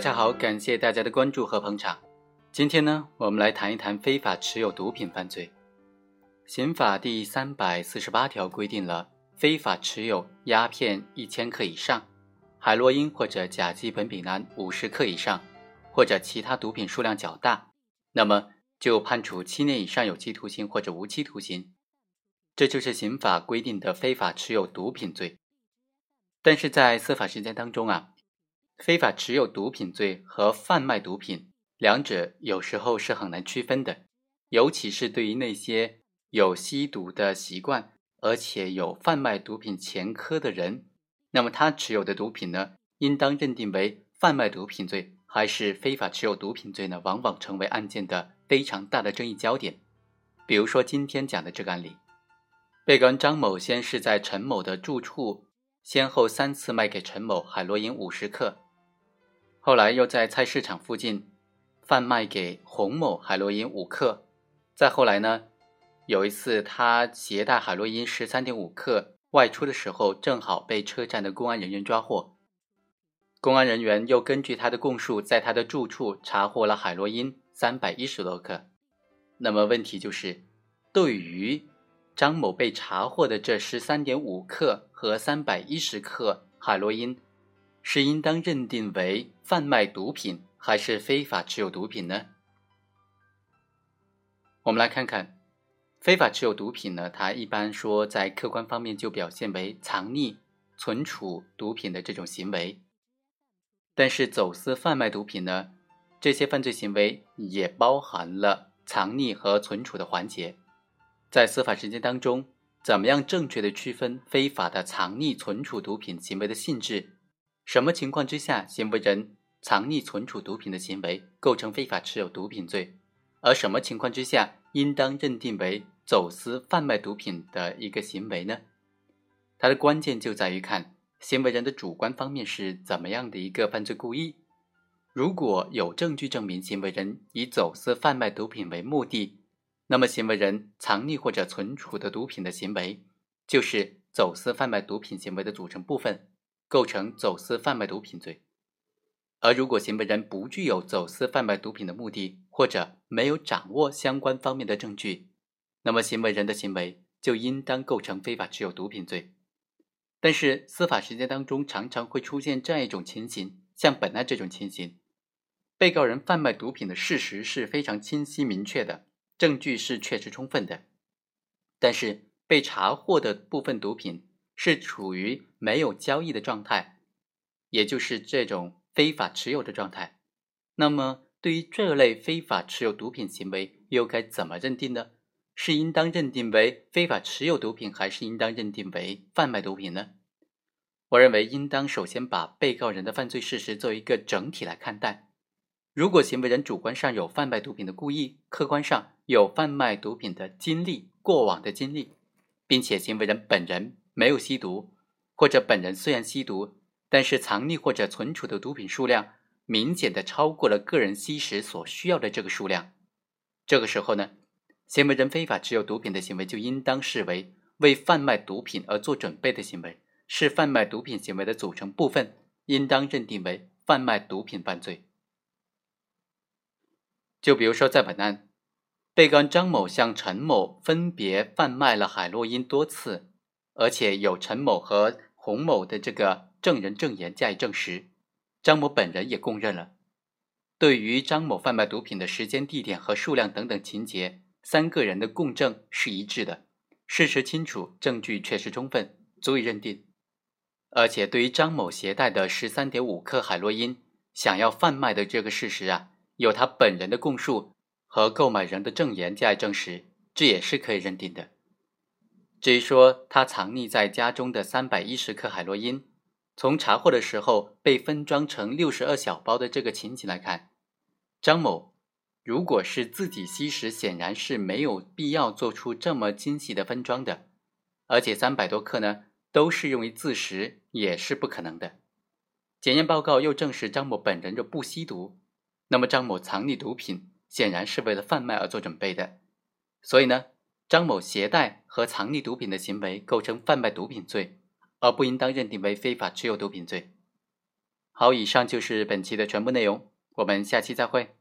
大家好，感谢大家的关注和捧场。今天呢，我们来谈一谈非法持有毒品犯罪。刑法第三百四十八条规定了，非法持有鸦片一千克以上，海洛因或者甲基苯丙胺五十克以上，或者其他毒品数量较大，那么就判处七年以上有期徒刑或者无期徒刑。这就是刑法规定的非法持有毒品罪。但是在司法实践当中啊，非法持有毒品罪和贩卖毒品两者有时候是很难区分的，尤其是对于那些。有吸毒的习惯，而且有贩卖毒品前科的人，那么他持有的毒品呢，应当认定为贩卖毒品罪还是非法持有毒品罪呢？往往成为案件的非常大的争议焦点。比如说今天讲的这个案例，被告人张某先是在陈某的住处先后三次卖给陈某海洛因五十克，后来又在菜市场附近贩卖给洪某海洛因五克，再后来呢？有一次，他携带海洛因十三点五克外出的时候，正好被车站的公安人员抓获。公安人员又根据他的供述，在他的住处查获了海洛因三百一十多克。那么问题就是，对于张某被查获的这十三点五克和三百一十克海洛因，是应当认定为贩卖毒品还是非法持有毒品呢？我们来看看。非法持有毒品呢，它一般说在客观方面就表现为藏匿、存储毒品的这种行为。但是走私贩卖毒品呢，这些犯罪行为也包含了藏匿和存储的环节。在司法实践当中，怎么样正确的区分非法的藏匿、存储毒品行为的性质？什么情况之下行为人藏匿、存储毒品的行为构成非法持有毒品罪？而什么情况之下？应当认定为走私贩卖毒品的一个行为呢？它的关键就在于看行为人的主观方面是怎么样的一个犯罪故意。如果有证据证明行为人以走私贩卖毒品为目的，那么行为人藏匿或者存储的毒品的行为就是走私贩卖毒品行为的组成部分，构成走私贩卖毒品罪。而如果行为人不具有走私贩卖毒品的目的，或者没有掌握相关方面的证据，那么行为人的行为就应当构成非法持有毒品罪。但是司法实践当中常常会出现这样一种情形，像本案这种情形，被告人贩卖毒品的事实是非常清晰明确的，证据是确实充分的，但是被查获的部分毒品是处于没有交易的状态，也就是这种。非法持有的状态，那么对于这类非法持有毒品行为，又该怎么认定呢？是应当认定为非法持有毒品，还是应当认定为贩卖毒品呢？我认为应当首先把被告人的犯罪事实做一个整体来看待。如果行为人主观上有贩卖毒品的故意，客观上有贩卖毒品的经历、过往的经历，并且行为人本人没有吸毒，或者本人虽然吸毒。但是藏匿或者存储的毒品数量明显的超过了个人吸食所需要的这个数量，这个时候呢，行为人非法持有毒品的行为就应当视为为贩卖毒品而做准备的行为，是贩卖毒品行为的组成部分，应当认定为贩卖毒品犯罪。就比如说在本案，被告人张某向陈某分别贩卖了海洛因多次，而且有陈某和洪某的这个。证人证言加以证实，张某本人也供认了。对于张某贩卖毒品的时间、地点和数量等等情节，三个人的供证是一致的，事实清楚，证据确实充分，足以认定。而且，对于张某携带的十三点五克海洛因想要贩卖的这个事实啊，有他本人的供述和购买人的证言加以证实，这也是可以认定的。至于说他藏匿在家中的三百一十克海洛因，从查获的时候被分装成六十二小包的这个情景来看，张某如果是自己吸食，显然是没有必要做出这么精细的分装的，而且三百多克呢都是用于自食，也是不可能的。检验报告又证实张某本人就不吸毒，那么张某藏匿毒品显然是为了贩卖而做准备的，所以呢，张某携带和藏匿毒品的行为构成贩卖毒品罪。而不应当认定为非法持有毒品罪。好，以上就是本期的全部内容，我们下期再会。